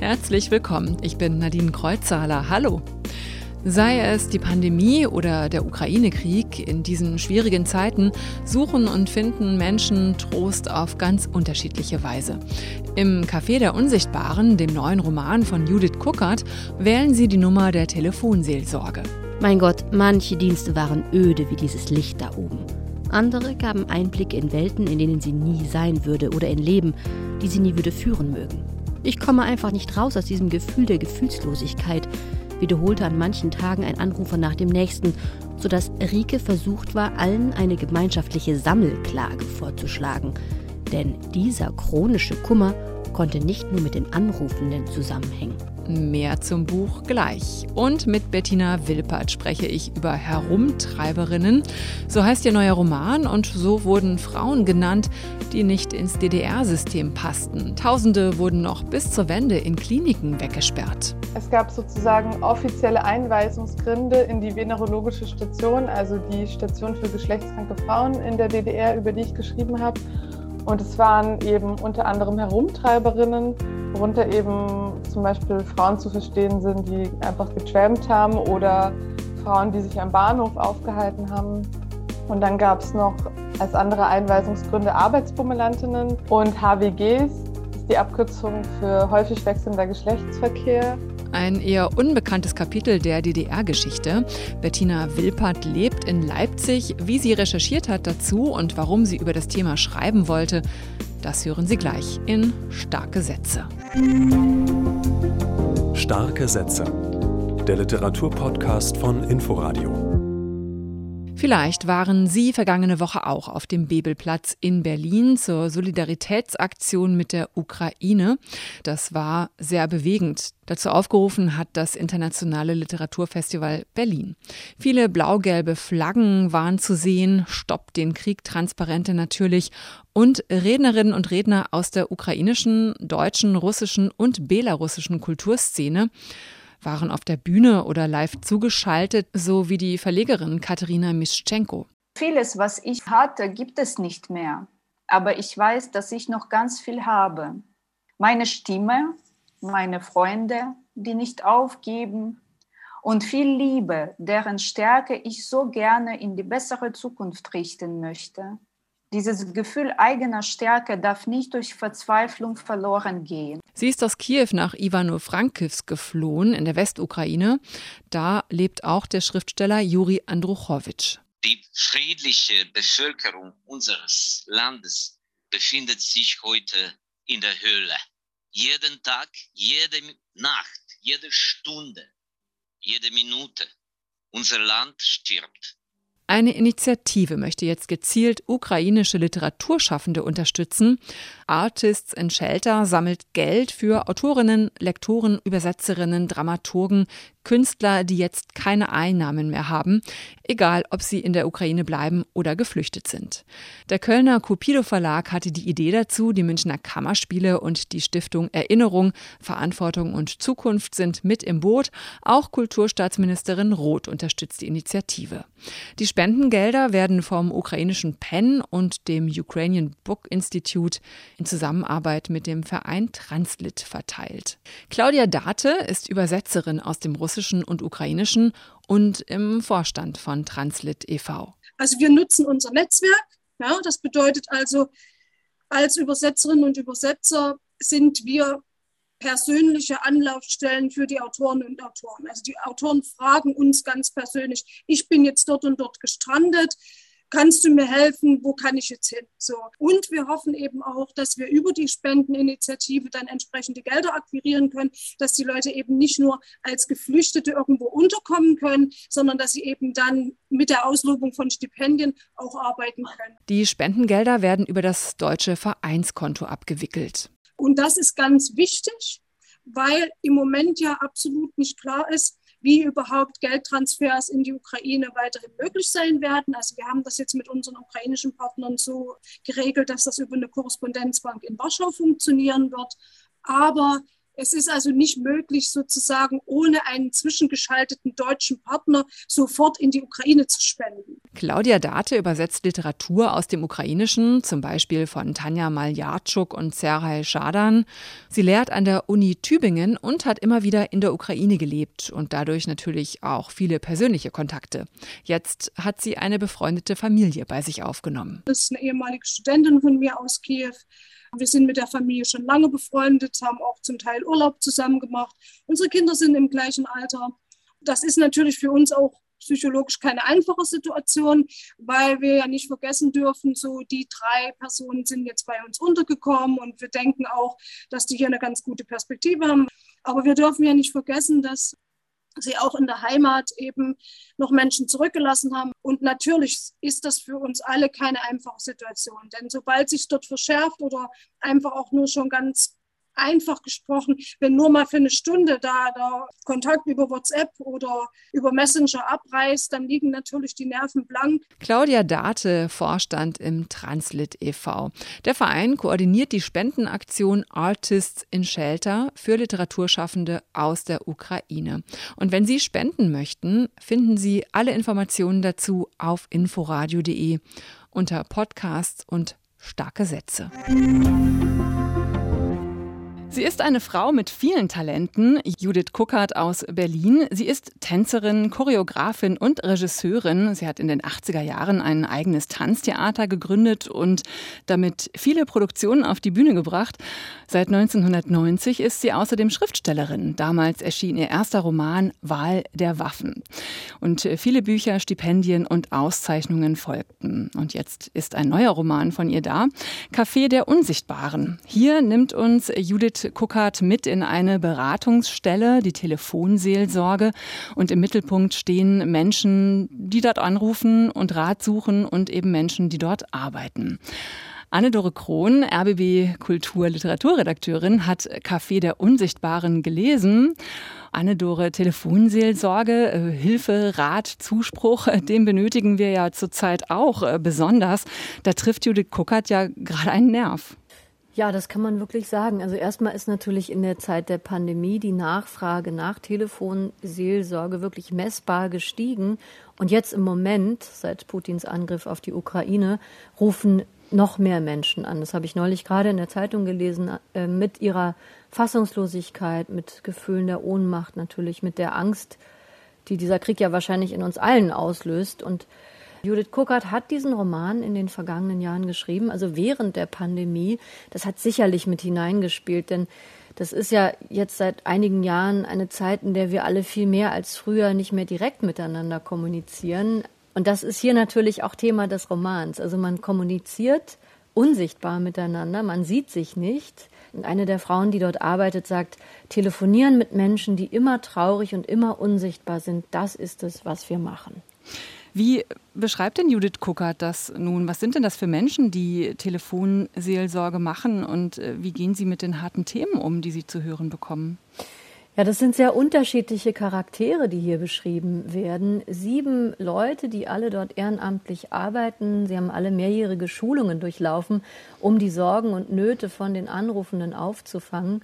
Herzlich willkommen. Ich bin Nadine Kreuzzahler. Hallo. Sei es die Pandemie oder der Ukraine-Krieg, in diesen schwierigen Zeiten suchen und finden Menschen Trost auf ganz unterschiedliche Weise. Im Café der Unsichtbaren, dem neuen Roman von Judith Kuckert, wählen sie die Nummer der Telefonseelsorge. Mein Gott, manche Dienste waren öde wie dieses Licht da oben. Andere gaben Einblick in Welten, in denen sie nie sein würde oder in Leben, die sie nie würde führen mögen. Ich komme einfach nicht raus aus diesem Gefühl der Gefühlslosigkeit, wiederholte an manchen Tagen ein Anrufer nach dem nächsten, sodass Rike versucht war, allen eine gemeinschaftliche Sammelklage vorzuschlagen. Denn dieser chronische Kummer konnte nicht nur mit den Anrufenden zusammenhängen. Mehr zum Buch gleich. Und mit Bettina Wilpert spreche ich über Herumtreiberinnen. So heißt ihr neuer Roman und so wurden Frauen genannt, die nicht ins DDR-System passten. Tausende wurden noch bis zur Wende in Kliniken weggesperrt. Es gab sozusagen offizielle Einweisungsgründe in die venerologische Station, also die Station für geschlechtskranke Frauen in der DDR, über die ich geschrieben habe. Und es waren eben unter anderem Herumtreiberinnen, worunter eben zum Beispiel Frauen zu verstehen sind, die einfach getrampt haben oder Frauen, die sich am Bahnhof aufgehalten haben. Und dann gab es noch als andere Einweisungsgründe Arbeitsbummelantinnen und HWGs, das ist die Abkürzung für häufig wechselnder Geschlechtsverkehr. Ein eher unbekanntes Kapitel der DDR-Geschichte. Bettina Wilpert lebt in Leipzig. Wie sie recherchiert hat dazu und warum sie über das Thema schreiben wollte, das hören Sie gleich in Starke Sätze. Starke Sätze. Der Literaturpodcast von Inforadio. Vielleicht waren Sie vergangene Woche auch auf dem Bebelplatz in Berlin zur Solidaritätsaktion mit der Ukraine. Das war sehr bewegend. Dazu aufgerufen hat das Internationale Literaturfestival Berlin. Viele blau-gelbe Flaggen waren zu sehen, Stopp den Krieg Transparente natürlich und Rednerinnen und Redner aus der ukrainischen, deutschen, russischen und belarussischen Kulturszene waren auf der Bühne oder live zugeschaltet, so wie die Verlegerin Katharina Mischenko. Vieles, was ich hatte, gibt es nicht mehr. Aber ich weiß, dass ich noch ganz viel habe. Meine Stimme, meine Freunde, die nicht aufgeben und viel Liebe, deren Stärke ich so gerne in die bessere Zukunft richten möchte. Dieses Gefühl eigener Stärke darf nicht durch Verzweiflung verloren gehen. Sie ist aus Kiew nach Ivano-Frankivsk geflohen in der Westukraine. Da lebt auch der Schriftsteller Juri Andruchowitsch. Die friedliche Bevölkerung unseres Landes befindet sich heute in der Höhle. Jeden Tag, jede Nacht, jede Stunde, jede Minute. Unser Land stirbt. Eine Initiative möchte jetzt gezielt ukrainische Literaturschaffende unterstützen. Artists in Shelter sammelt Geld für Autorinnen, Lektoren, Übersetzerinnen, Dramaturgen, Künstler, die jetzt keine Einnahmen mehr haben, egal ob sie in der Ukraine bleiben oder geflüchtet sind. Der Kölner Cupido Verlag hatte die Idee dazu, die Münchner Kammerspiele und die Stiftung Erinnerung, Verantwortung und Zukunft sind mit im Boot. Auch Kulturstaatsministerin Roth unterstützt die Initiative. Die Spendengelder werden vom ukrainischen PEN und dem Ukrainian Book Institute in Zusammenarbeit mit dem Verein Translit verteilt. Claudia Date ist Übersetzerin aus dem Russischen und ukrainischen und im Vorstand von Translit e.V. Also wir nutzen unser Netzwerk. Ja, das bedeutet also, als Übersetzerinnen und Übersetzer sind wir persönliche Anlaufstellen für die Autorinnen und Autoren. Also die Autoren fragen uns ganz persönlich, ich bin jetzt dort und dort gestrandet kannst du mir helfen, wo kann ich jetzt hin? So. Und wir hoffen eben auch, dass wir über die Spendeninitiative dann entsprechende Gelder akquirieren können, dass die Leute eben nicht nur als Geflüchtete irgendwo unterkommen können, sondern dass sie eben dann mit der Auslobung von Stipendien auch arbeiten können. Die Spendengelder werden über das deutsche Vereinskonto abgewickelt. Und das ist ganz wichtig, weil im Moment ja absolut nicht klar ist, wie überhaupt Geldtransfers in die Ukraine weiterhin möglich sein werden. Also wir haben das jetzt mit unseren ukrainischen Partnern so geregelt, dass das über eine Korrespondenzbank in Warschau funktionieren wird. Aber Es ist also nicht möglich, sozusagen ohne einen zwischengeschalteten deutschen Partner sofort in die Ukraine zu spenden. Claudia Date übersetzt Literatur aus dem Ukrainischen, zum Beispiel von Tanja Maljarczuk und Serhai Schadan. Sie lehrt an der Uni Tübingen und hat immer wieder in der Ukraine gelebt und dadurch natürlich auch viele persönliche Kontakte. Jetzt hat sie eine befreundete Familie bei sich aufgenommen. Das ist eine ehemalige Studentin von mir aus Kiew. Wir sind mit der Familie schon lange befreundet, haben auch zum Teil Urlaub zusammen gemacht. Unsere Kinder sind im gleichen Alter. Das ist natürlich für uns auch psychologisch keine einfache Situation, weil wir ja nicht vergessen dürfen, so die drei Personen sind jetzt bei uns untergekommen und wir denken auch, dass die hier eine ganz gute Perspektive haben. Aber wir dürfen ja nicht vergessen, dass sie auch in der Heimat eben noch Menschen zurückgelassen haben. Und natürlich ist das für uns alle keine einfache Situation, denn sobald sich dort verschärft oder einfach auch nur schon ganz einfach gesprochen, wenn nur mal für eine Stunde da der Kontakt über WhatsApp oder über Messenger abreißt, dann liegen natürlich die Nerven blank. Claudia Date, Vorstand im Translit e.V. Der Verein koordiniert die Spendenaktion Artists in Shelter für Literaturschaffende aus der Ukraine. Und wenn Sie spenden möchten, finden Sie alle Informationen dazu auf inforadio.de unter Podcasts und starke Sätze. Sie ist eine Frau mit vielen Talenten, Judith Kuckert aus Berlin. Sie ist Tänzerin, Choreografin und Regisseurin. Sie hat in den 80er Jahren ein eigenes Tanztheater gegründet und damit viele Produktionen auf die Bühne gebracht. Seit 1990 ist sie außerdem Schriftstellerin. Damals erschien ihr erster Roman Wahl der Waffen. Und viele Bücher, Stipendien und Auszeichnungen folgten. Und jetzt ist ein neuer Roman von ihr da, Café der Unsichtbaren. Hier nimmt uns Judith Kuckert mit in eine Beratungsstelle, die Telefonseelsorge. Und im Mittelpunkt stehen Menschen, die dort anrufen und Rat suchen und eben Menschen, die dort arbeiten. Anne-Dore Krohn, RBB Kultur-Literaturredakteurin, hat Café der Unsichtbaren gelesen. Anne-Dore, Telefonseelsorge, äh, Hilfe, Rat, Zuspruch, äh, den benötigen wir ja zurzeit auch äh, besonders. Da trifft Judith Kuckert ja gerade einen Nerv. Ja, das kann man wirklich sagen. Also erstmal ist natürlich in der Zeit der Pandemie die Nachfrage nach Telefonseelsorge wirklich messbar gestiegen. Und jetzt im Moment, seit Putins Angriff auf die Ukraine, rufen noch mehr Menschen an. Das habe ich neulich gerade in der Zeitung gelesen, äh, mit ihrer Fassungslosigkeit, mit Gefühlen der Ohnmacht natürlich, mit der Angst, die dieser Krieg ja wahrscheinlich in uns allen auslöst. Und Judith Kuckert hat diesen Roman in den vergangenen Jahren geschrieben, also während der Pandemie. Das hat sicherlich mit hineingespielt, denn das ist ja jetzt seit einigen Jahren eine Zeit, in der wir alle viel mehr als früher nicht mehr direkt miteinander kommunizieren. Und das ist hier natürlich auch Thema des Romans. Also man kommuniziert unsichtbar miteinander, man sieht sich nicht. Und eine der Frauen, die dort arbeitet, sagt, telefonieren mit Menschen, die immer traurig und immer unsichtbar sind, das ist es, was wir machen. Wie beschreibt denn Judith Kuckert das nun? Was sind denn das für Menschen, die Telefonseelsorge machen und äh, wie gehen sie mit den harten Themen um, die sie zu hören bekommen? Ja, das sind sehr unterschiedliche Charaktere, die hier beschrieben werden. Sieben Leute, die alle dort ehrenamtlich arbeiten. Sie haben alle mehrjährige Schulungen durchlaufen, um die Sorgen und Nöte von den Anrufenden aufzufangen.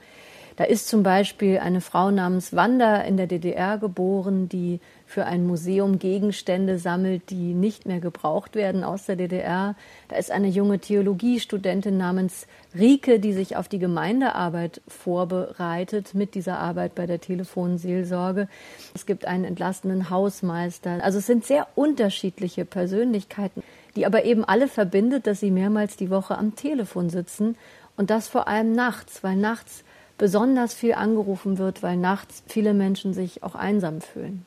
Da ist zum Beispiel eine Frau namens Wanda in der DDR geboren, die für ein Museum Gegenstände sammelt, die nicht mehr gebraucht werden aus der DDR. Da ist eine junge Theologiestudentin namens Rike, die sich auf die Gemeindearbeit vorbereitet mit dieser Arbeit bei der Telefonseelsorge. Es gibt einen entlastenden Hausmeister. Also es sind sehr unterschiedliche Persönlichkeiten, die aber eben alle verbindet, dass sie mehrmals die Woche am Telefon sitzen und das vor allem nachts, weil nachts besonders viel angerufen wird, weil nachts viele Menschen sich auch einsam fühlen.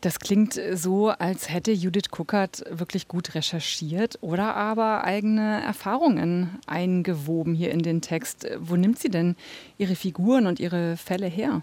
Das klingt so, als hätte Judith Kuckert wirklich gut recherchiert oder aber eigene Erfahrungen eingewoben hier in den Text. Wo nimmt sie denn ihre Figuren und ihre Fälle her?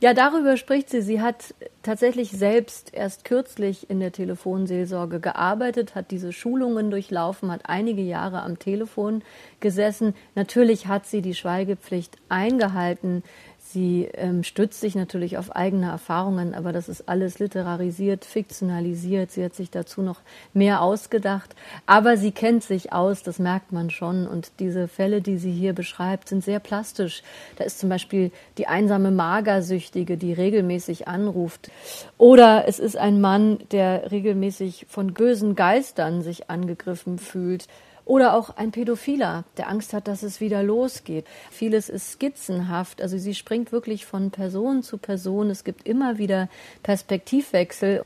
Ja, darüber spricht sie. Sie hat tatsächlich selbst erst kürzlich in der Telefonseelsorge gearbeitet, hat diese Schulungen durchlaufen, hat einige Jahre am Telefon gesessen. Natürlich hat sie die Schweigepflicht eingehalten. Sie ähm, stützt sich natürlich auf eigene Erfahrungen, aber das ist alles literarisiert, fiktionalisiert. Sie hat sich dazu noch mehr ausgedacht. Aber sie kennt sich aus, das merkt man schon. Und diese Fälle, die sie hier beschreibt, sind sehr plastisch. Da ist zum Beispiel die einsame Magersüchtige, die regelmäßig anruft. Oder es ist ein Mann, der regelmäßig von bösen Geistern sich angegriffen fühlt. Oder auch ein Pädophiler, der Angst hat, dass es wieder losgeht. Vieles ist skizzenhaft. Also sie springt wirklich von Person zu Person. Es gibt immer wieder Perspektivwechsel.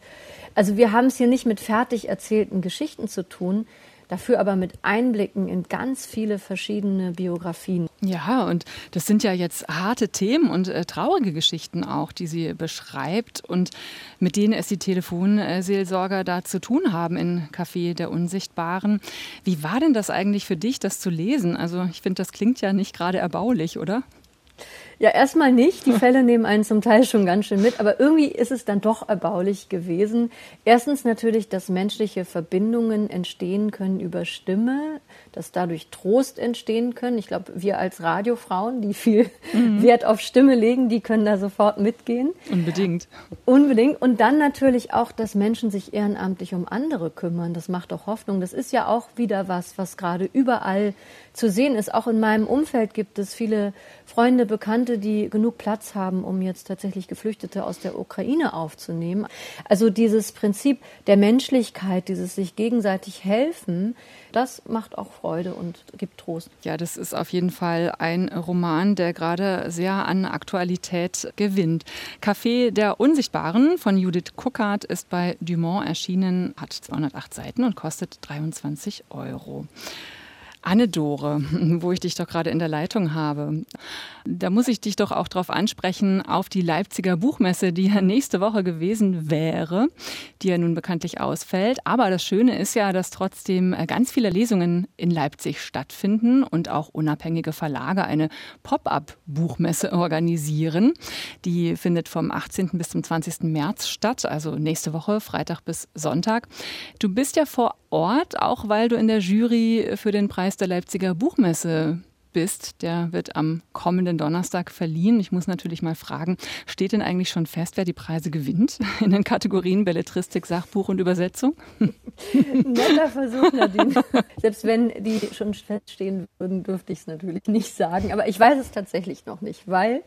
Also wir haben es hier nicht mit fertig erzählten Geschichten zu tun, dafür aber mit Einblicken in ganz viele verschiedene Biografien. Ja, und das sind ja jetzt harte Themen und äh, traurige Geschichten auch, die sie beschreibt und mit denen es die Telefonseelsorger da zu tun haben in Café der Unsichtbaren. Wie war denn das eigentlich für dich, das zu lesen? Also ich finde, das klingt ja nicht gerade erbaulich, oder? Ja, erstmal nicht. Die Fälle nehmen einen zum Teil schon ganz schön mit, aber irgendwie ist es dann doch erbaulich gewesen. Erstens natürlich, dass menschliche Verbindungen entstehen können über Stimme, dass dadurch Trost entstehen können. Ich glaube, wir als Radiofrauen, die viel mhm. Wert auf Stimme legen, die können da sofort mitgehen. Unbedingt. Unbedingt. Und dann natürlich auch, dass Menschen sich ehrenamtlich um andere kümmern. Das macht doch Hoffnung. Das ist ja auch wieder was, was gerade überall zu sehen ist. Auch in meinem Umfeld gibt es viele Freunde, Bekannte, die genug Platz haben, um jetzt tatsächlich Geflüchtete aus der Ukraine aufzunehmen. Also dieses Prinzip der Menschlichkeit, dieses sich gegenseitig helfen, das macht auch Freude und gibt Trost. Ja, das ist auf jeden Fall ein Roman, der gerade sehr an Aktualität gewinnt. Café der Unsichtbaren von Judith Kuckert ist bei Dumont erschienen, hat 208 Seiten und kostet 23 Euro. Anne-Dore, wo ich dich doch gerade in der Leitung habe. Da muss ich dich doch auch darauf ansprechen, auf die Leipziger Buchmesse, die ja nächste Woche gewesen wäre, die ja nun bekanntlich ausfällt. Aber das Schöne ist ja, dass trotzdem äh, ganz viele Lesungen in Leipzig stattfinden und auch unabhängige Verlage eine Pop-up-Buchmesse organisieren. Die findet vom 18. bis zum 20. März statt, also nächste Woche, Freitag bis Sonntag. Du bist ja vor Ort, auch weil du in der Jury für den Preis der Leipziger Buchmesse bist. Der wird am kommenden Donnerstag verliehen. Ich muss natürlich mal fragen, steht denn eigentlich schon fest, wer die Preise gewinnt in den Kategorien Belletristik, Sachbuch und Übersetzung? Netter Versuch, Nadine. Selbst wenn die schon feststehen würden, dürfte ich es natürlich nicht sagen. Aber ich weiß es tatsächlich noch nicht, weil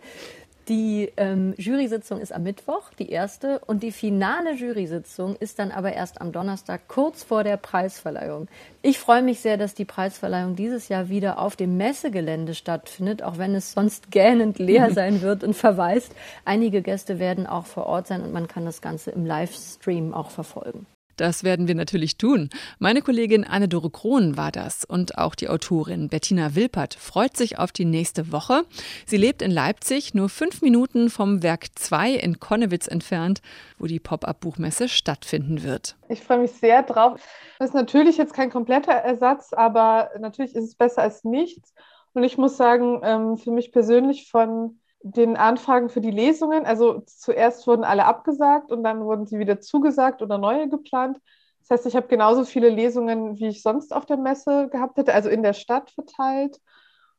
die ähm, Jury-Sitzung ist am Mittwoch, die erste, und die finale Jury-Sitzung ist dann aber erst am Donnerstag, kurz vor der Preisverleihung. Ich freue mich sehr, dass die Preisverleihung dieses Jahr wieder auf dem Messegelände stattfindet, auch wenn es sonst gähnend leer sein wird und verweist. Einige Gäste werden auch vor Ort sein und man kann das Ganze im Livestream auch verfolgen. Das werden wir natürlich tun. Meine Kollegin Anne-Dore Krohn war das und auch die Autorin Bettina Wilpert freut sich auf die nächste Woche. Sie lebt in Leipzig, nur fünf Minuten vom Werk 2 in Konnewitz entfernt, wo die Pop-up-Buchmesse stattfinden wird. Ich freue mich sehr drauf. Das ist natürlich jetzt kein kompletter Ersatz, aber natürlich ist es besser als nichts. Und ich muss sagen, ähm, für mich persönlich von den Anfragen für die Lesungen. Also zuerst wurden alle abgesagt und dann wurden sie wieder zugesagt oder neue geplant. Das heißt, ich habe genauso viele Lesungen, wie ich sonst auf der Messe gehabt hätte, also in der Stadt verteilt.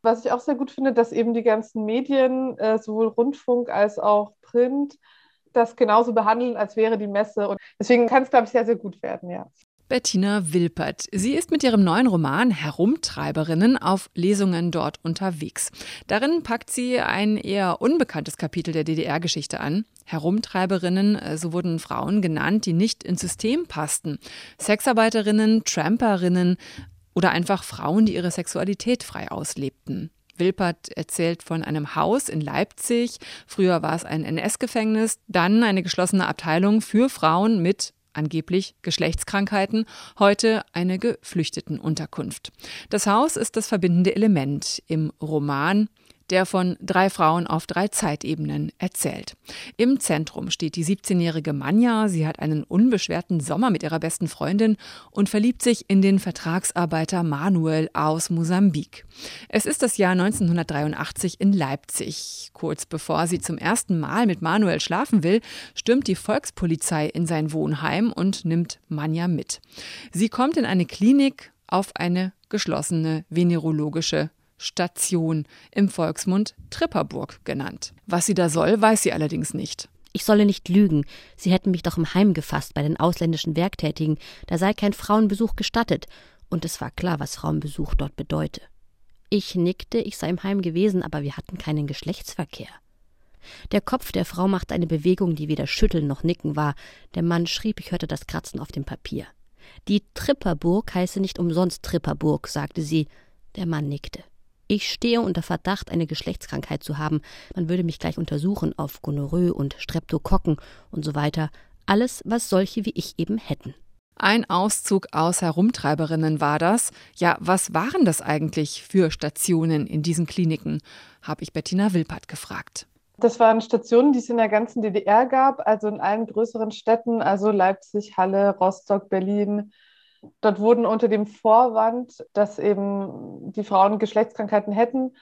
Was ich auch sehr gut finde, dass eben die ganzen Medien, äh, sowohl Rundfunk als auch Print, das genauso behandeln, als wäre die Messe. Und deswegen kann es, glaube ich, sehr, sehr gut werden, ja. Bettina Wilpert. Sie ist mit ihrem neuen Roman Herumtreiberinnen auf Lesungen dort unterwegs. Darin packt sie ein eher unbekanntes Kapitel der DDR-Geschichte an. Herumtreiberinnen, äh, so wurden Frauen genannt, die nicht ins System passten. Sexarbeiterinnen, Tramperinnen oder einfach Frauen, die ihre Sexualität frei auslebten. Wilpert erzählt von einem Haus in Leipzig. Früher war es ein NS-Gefängnis, dann eine geschlossene Abteilung für Frauen mit angeblich Geschlechtskrankheiten, heute eine Geflüchtetenunterkunft. Das Haus ist das verbindende Element im Roman der von drei Frauen auf drei Zeitebenen erzählt. Im Zentrum steht die 17-jährige Manja. Sie hat einen unbeschwerten Sommer mit ihrer besten Freundin und verliebt sich in den Vertragsarbeiter Manuel aus Mosambik. Es ist das Jahr 1983 in Leipzig. Kurz bevor sie zum ersten Mal mit Manuel schlafen will, stürmt die Volkspolizei in sein Wohnheim und nimmt Manja mit. Sie kommt in eine Klinik auf eine geschlossene venerologische Station, im Volksmund Tripperburg genannt. Was sie da soll, weiß sie allerdings nicht. Ich solle nicht lügen. Sie hätten mich doch im Heim gefasst bei den ausländischen Werktätigen. Da sei kein Frauenbesuch gestattet. Und es war klar, was Frauenbesuch dort bedeute. Ich nickte, ich sei im Heim gewesen, aber wir hatten keinen Geschlechtsverkehr. Der Kopf der Frau machte eine Bewegung, die weder Schütteln noch Nicken war. Der Mann schrieb, ich hörte das Kratzen auf dem Papier. Die Tripperburg heiße nicht umsonst Tripperburg, sagte sie. Der Mann nickte. Ich stehe unter Verdacht, eine Geschlechtskrankheit zu haben. Man würde mich gleich untersuchen auf Gonorrhoe und Streptokokken und so weiter. Alles, was solche wie ich eben hätten. Ein Auszug aus Herumtreiberinnen war das. Ja, was waren das eigentlich für Stationen in diesen Kliniken? habe ich Bettina Wilpert gefragt. Das waren Stationen, die es in der ganzen DDR gab, also in allen größeren Städten, also Leipzig, Halle, Rostock, Berlin, Dort wurden unter dem Vorwand, dass eben die Frauen Geschlechtskrankheiten hätten,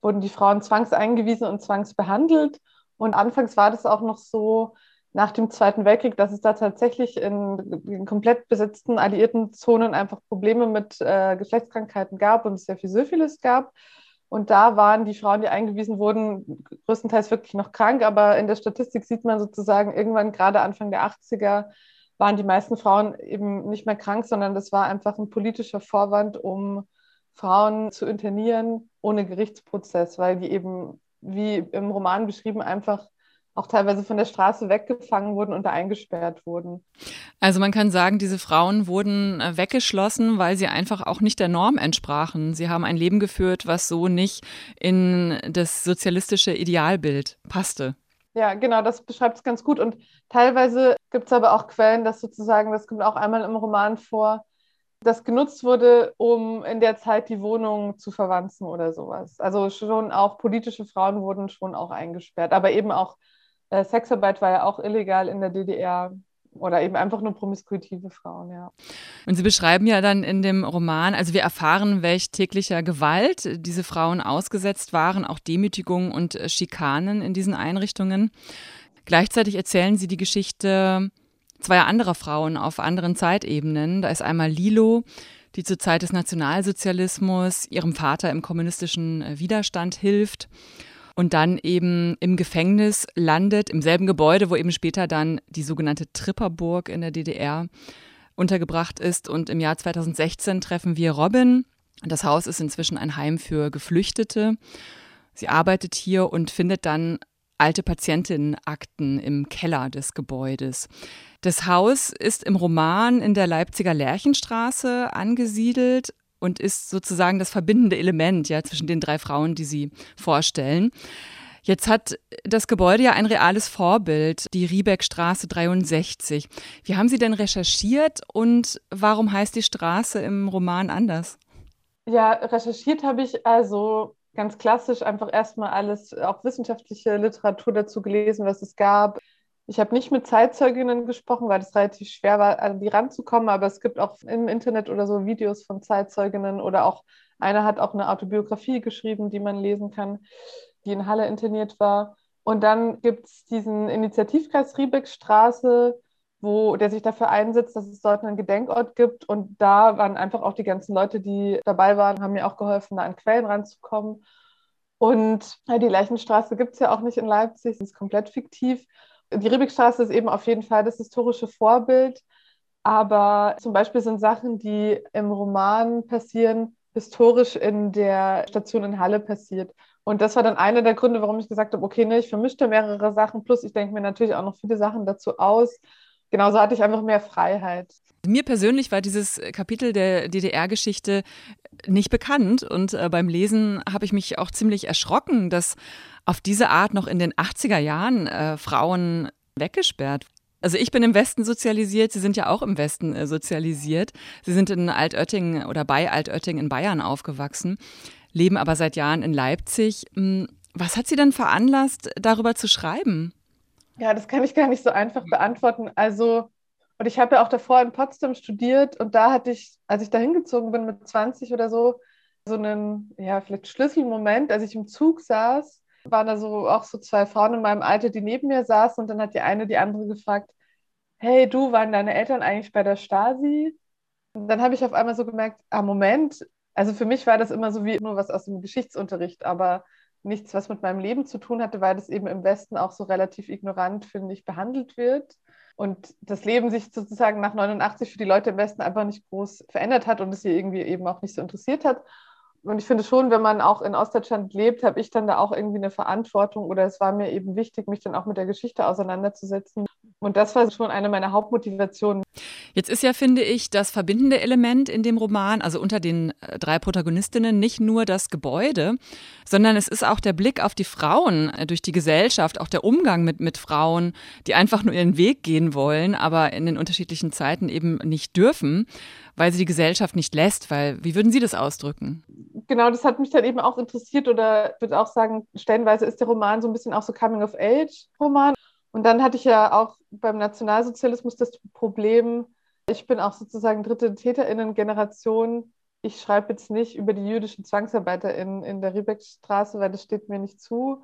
wurden die Frauen zwangseingewiesen und zwangsbehandelt. Und anfangs war das auch noch so nach dem Zweiten Weltkrieg, dass es da tatsächlich in, in komplett besetzten alliierten Zonen einfach Probleme mit äh, Geschlechtskrankheiten gab und es sehr viel Syphilis gab. Und da waren die Frauen, die eingewiesen wurden, größtenteils wirklich noch krank. Aber in der Statistik sieht man sozusagen irgendwann gerade Anfang der 80er waren die meisten Frauen eben nicht mehr krank, sondern das war einfach ein politischer Vorwand, um Frauen zu internieren ohne Gerichtsprozess, weil die eben, wie im Roman beschrieben, einfach auch teilweise von der Straße weggefangen wurden und da eingesperrt wurden. Also man kann sagen, diese Frauen wurden äh, weggeschlossen, weil sie einfach auch nicht der Norm entsprachen. Sie haben ein Leben geführt, was so nicht in das sozialistische Idealbild passte. Ja, genau, das beschreibt es ganz gut. Und teilweise gibt es aber auch Quellen, dass sozusagen, das kommt auch einmal im Roman vor, das genutzt wurde, um in der Zeit die Wohnung zu verwanzen oder sowas. Also schon auch politische Frauen wurden schon auch eingesperrt, aber eben auch äh, Sexarbeit war ja auch illegal in der DDR. Oder eben einfach nur promiskuitive Frauen, ja. Und Sie beschreiben ja dann in dem Roman, also wir erfahren, welch täglicher Gewalt diese Frauen ausgesetzt waren, auch Demütigungen und äh, Schikanen in diesen Einrichtungen. Gleichzeitig erzählen Sie die Geschichte zweier anderer Frauen auf anderen Zeitebenen. Da ist einmal Lilo, die zur Zeit des Nationalsozialismus ihrem Vater im kommunistischen äh, Widerstand hilft und dann eben im Gefängnis landet, im selben Gebäude, wo eben später dann die sogenannte Tripperburg in der DDR untergebracht ist. Und im Jahr 2016 treffen wir Robin. Das Haus ist inzwischen ein Heim für Geflüchtete. Sie arbeitet hier und findet dann alte Patientinnenakten im Keller des Gebäudes. Das Haus ist im Roman in der Leipziger Lerchenstraße angesiedelt, und ist sozusagen das verbindende Element ja zwischen den drei Frauen, die sie vorstellen. Jetzt hat das Gebäude ja ein reales Vorbild, die Riebeckstraße 63. Wie haben Sie denn recherchiert und warum heißt die Straße im Roman anders? Ja, recherchiert habe ich also ganz klassisch einfach erstmal alles, auch wissenschaftliche Literatur dazu gelesen, was es gab. Ich habe nicht mit Zeitzeuginnen gesprochen, weil es relativ schwer war, an die ranzukommen, aber es gibt auch im Internet oder so Videos von Zeitzeuginnen oder auch einer hat auch eine Autobiografie geschrieben, die man lesen kann, die in Halle interniert war. Und dann gibt es diesen Initiativkreis Riebeckstraße, wo der sich dafür einsetzt, dass es dort einen Gedenkort gibt. Und da waren einfach auch die ganzen Leute, die dabei waren, haben mir auch geholfen, da an Quellen ranzukommen. Und die Leichenstraße gibt es ja auch nicht in Leipzig, sie ist komplett fiktiv die Riebeckstraße ist eben auf jeden Fall das historische Vorbild. Aber zum Beispiel sind Sachen, die im Roman passieren, historisch in der Station in Halle passiert. Und das war dann einer der Gründe, warum ich gesagt habe, okay, ne, ich vermischte mehrere Sachen, plus ich denke mir natürlich auch noch viele Sachen dazu aus. Genauso hatte ich einfach mehr Freiheit. Mir persönlich war dieses Kapitel der DDR-Geschichte nicht bekannt und äh, beim Lesen habe ich mich auch ziemlich erschrocken, dass auf diese Art noch in den 80er Jahren äh, Frauen weggesperrt. Also ich bin im Westen sozialisiert, Sie sind ja auch im Westen äh, sozialisiert. Sie sind in Altötting oder bei Altötting in Bayern aufgewachsen, leben aber seit Jahren in Leipzig. Hm, was hat Sie denn veranlasst, darüber zu schreiben? Ja, das kann ich gar nicht so einfach beantworten. Also, und ich habe ja auch davor in Potsdam studiert und da hatte ich, als ich da hingezogen bin mit 20 oder so, so einen, ja, vielleicht Schlüsselmoment, als ich im Zug saß waren da so auch so zwei Frauen in meinem Alter, die neben mir saßen und dann hat die eine die andere gefragt, hey du, waren deine Eltern eigentlich bei der Stasi? Und dann habe ich auf einmal so gemerkt, ah Moment, Also für mich war das immer so wie nur was aus dem Geschichtsunterricht, aber nichts, was mit meinem Leben zu tun hatte, weil das eben im Westen auch so relativ ignorant, finde ich, behandelt wird. Und das Leben sich sozusagen nach 89 für die Leute im Westen einfach nicht groß verändert hat und es sie irgendwie eben auch nicht so interessiert hat. Und ich finde schon, wenn man auch in Ostdeutschland lebt, habe ich dann da auch irgendwie eine Verantwortung oder es war mir eben wichtig, mich dann auch mit der Geschichte auseinanderzusetzen. Und das war schon eine meiner Hauptmotivationen. Jetzt ist ja, finde ich, das verbindende Element in dem Roman, also unter den äh, drei Protagonistinnen, nicht nur das Gebäude, sondern es ist auch der Blick auf die Frauen äh, durch die Gesellschaft, auch der Umgang mit, mit Frauen, die einfach nur ihren Weg gehen wollen, aber in den unterschiedlichen Zeiten eben nicht dürfen weil sie die Gesellschaft nicht lässt? Weil, wie würden Sie das ausdrücken? Genau, das hat mich dann eben auch interessiert oder würde auch sagen, stellenweise ist der Roman so ein bisschen auch so Coming-of-Age-Roman. Und dann hatte ich ja auch beim Nationalsozialismus das Problem, ich bin auch sozusagen dritte TäterInnen-Generation. Ich schreibe jetzt nicht über die jüdischen Zwangsarbeiter in, in der Riebeckstraße, weil das steht mir nicht zu.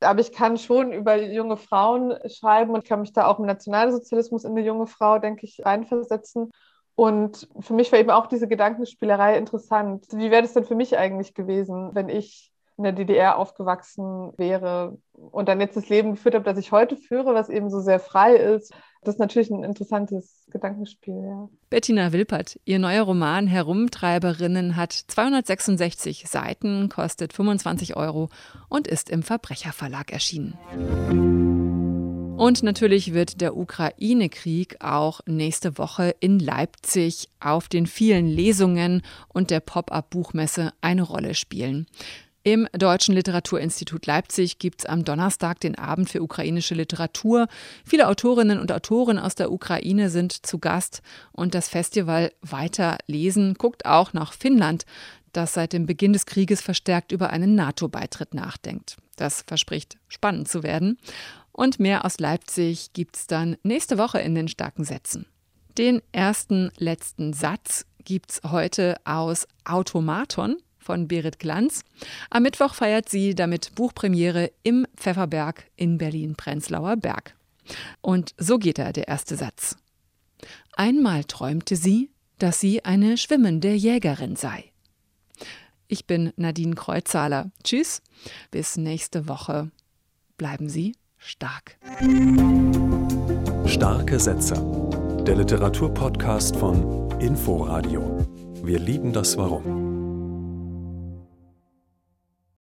Aber ich kann schon über junge Frauen schreiben und kann mich da auch im Nationalsozialismus in eine junge Frau, denke ich, reinversetzen. Und für mich war eben auch diese Gedankenspielerei interessant. Wie wäre das denn für mich eigentlich gewesen, wenn ich in der DDR aufgewachsen wäre und dann jetzt das Leben geführt habe, das ich heute führe, was eben so sehr frei ist. Das ist natürlich ein interessantes Gedankenspiel, ja. Bettina Wilpert, ihr neuer Roman Herumtreiberinnen hat 266 Seiten, kostet 25 Euro und ist im Verbrecherverlag erschienen. Und natürlich wird der Ukraine-Krieg auch nächste Woche in Leipzig auf den vielen Lesungen und der Pop-up-Buchmesse eine Rolle spielen. Im Deutschen Literaturinstitut Leipzig gibt es am Donnerstag den Abend für ukrainische Literatur. Viele Autorinnen und Autoren aus der Ukraine sind zu Gast und das Festival Weiter lesen guckt auch nach Finnland, das seit dem Beginn des Krieges verstärkt über einen NATO-Beitritt nachdenkt. Das verspricht spannend zu werden. Und mehr aus Leipzig gibt's dann nächste Woche in den starken Sätzen. Den ersten letzten Satz gibt's heute aus Automaton von Berit Glanz. Am Mittwoch feiert sie damit Buchpremiere im Pfefferberg in Berlin-Prenzlauer Berg. Und so geht er, der erste Satz. Einmal träumte sie, dass sie eine schwimmende Jägerin sei. Ich bin Nadine Kreuzhaler. Tschüss, bis nächste Woche. Bleiben Sie stark. Starke Sätze. Der Literaturpodcast von Inforadio. Wir lieben das Warum.